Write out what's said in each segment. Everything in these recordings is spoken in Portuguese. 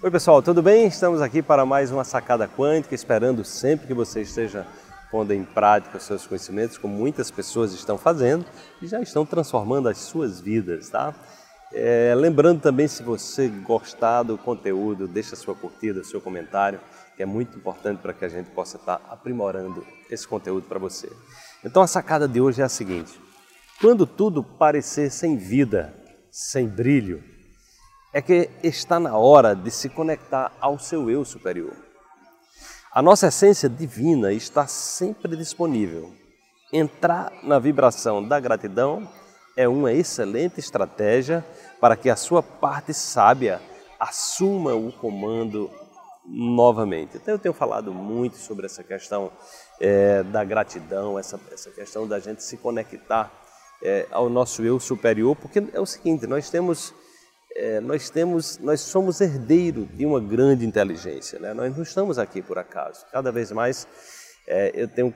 Oi pessoal, tudo bem? Estamos aqui para mais uma sacada quântica, esperando sempre que você esteja pondo em prática os seus conhecimentos, como muitas pessoas estão fazendo e já estão transformando as suas vidas, tá? É, lembrando também, se você gostar do conteúdo, deixa sua curtida, seu comentário, que é muito importante para que a gente possa estar aprimorando esse conteúdo para você. Então a sacada de hoje é a seguinte: quando tudo parecer sem vida, sem brilho, é que está na hora de se conectar ao seu eu superior. A nossa essência divina está sempre disponível. Entrar na vibração da gratidão é uma excelente estratégia para que a sua parte sábia assuma o comando novamente. Então eu tenho falado muito sobre essa questão é, da gratidão, essa, essa questão da gente se conectar é, ao nosso eu superior, porque é o seguinte, nós temos é, nós temos, nós somos herdeiro de uma grande inteligência, né? Nós não estamos aqui por acaso. Cada vez mais é, eu tenho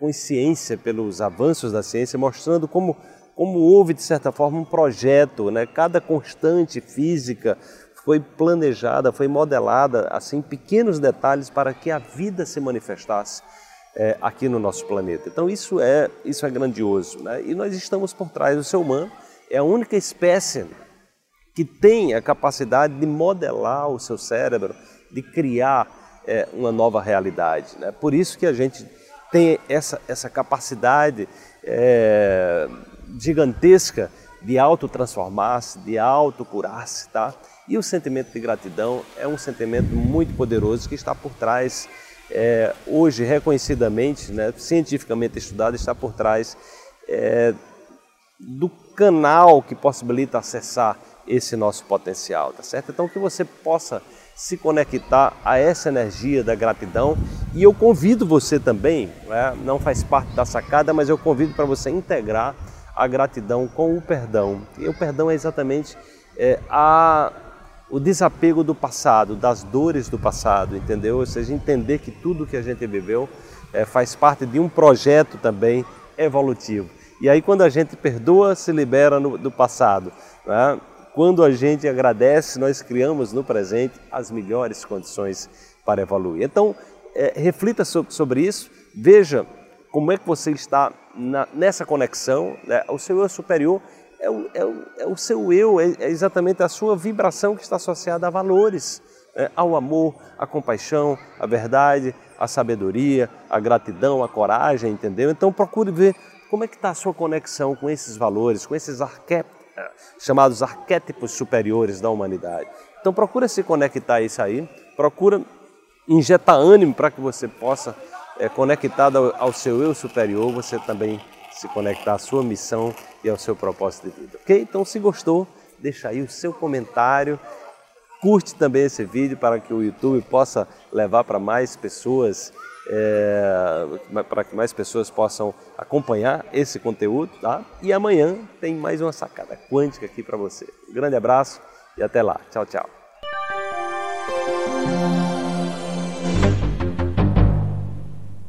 consciência pelos avanços da ciência mostrando como como houve de certa forma um projeto, né? Cada constante física foi planejada, foi modelada assim pequenos detalhes para que a vida se manifestasse é, aqui no nosso planeta. Então isso é isso é grandioso, né? E nós estamos por trás do ser humano é a única espécie que tem a capacidade de modelar o seu cérebro, de criar é, uma nova realidade. Né? Por isso que a gente tem essa, essa capacidade é, gigantesca de autotransformar-se, de autocurar-se, tá? E o sentimento de gratidão é um sentimento muito poderoso que está por trás, é, hoje reconhecidamente, né, cientificamente estudado, está por trás é, do canal que possibilita acessar esse nosso potencial, tá certo? Então que você possa se conectar a essa energia da gratidão e eu convido você também, né? não faz parte da sacada, mas eu convido para você integrar a gratidão com o perdão. E o perdão é exatamente é, a, o desapego do passado, das dores do passado, entendeu? Ou seja, entender que tudo que a gente viveu é, faz parte de um projeto também evolutivo. E aí quando a gente perdoa, se libera no, do passado. Né? Quando a gente agradece, nós criamos no presente as melhores condições para evoluir. Então, é, reflita sobre isso, veja como é que você está na, nessa conexão. Né? O seu eu superior é o, é o, é o seu eu, é, é, exatamente a sua vibração que está associada a valores, né? ao amor, à compaixão, à verdade, à sabedoria, à gratidão, à coragem, entendeu? Então procure ver como é que está a sua conexão com esses valores, com esses arquétipos chamados arquétipos superiores da humanidade. Então procura se conectar a isso aí, procura injetar ânimo para que você possa, é, conectado ao, seu eu superior, você também se conectar à sua missão e ao seu propósito de vida. Ok? Então se gostou, deixa aí o seu comentário, curte também esse vídeo para que o YouTube possa levar para mais pessoas é, para que mais pessoas possam acompanhar esse conteúdo, tá? E amanhã tem mais uma sacada quântica aqui para você. Um grande abraço e até lá. Tchau, tchau.